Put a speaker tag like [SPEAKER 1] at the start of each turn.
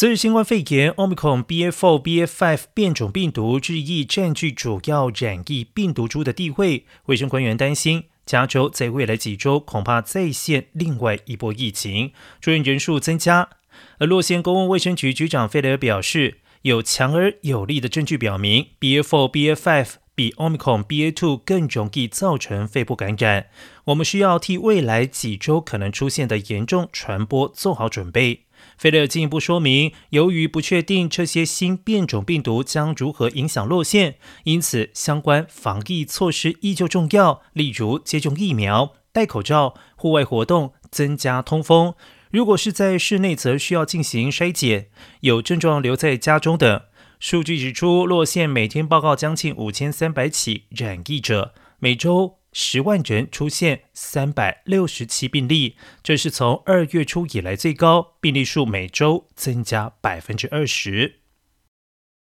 [SPEAKER 1] 随着新冠肺炎 Omicron BA.4、BA.5 变种病毒日益占据主要染疫病毒株的地位，卫生官员担心加州在未来几周恐怕再现另外一波疫情，住院人数增加。而洛县公共卫生局局长费雷尔表示，有强而有力的证据表明 BA.4、BA.5 比 Omicron BA.2 更容易造成肺部感染。我们需要替未来几周可能出现的严重传播做好准备。菲勒进一步说明，由于不确定这些新变种病毒将如何影响落线，因此相关防疫措施依旧重要，例如接种疫苗、戴口罩、户外活动、增加通风。如果是在室内，则需要进行筛检，有症状留在家中的。数据指出，洛县每天报告将近五千三百起染疫者，每周。十万人出现三百六十七病例，这是从二月初以来最高，病例数每周增加百分之二十。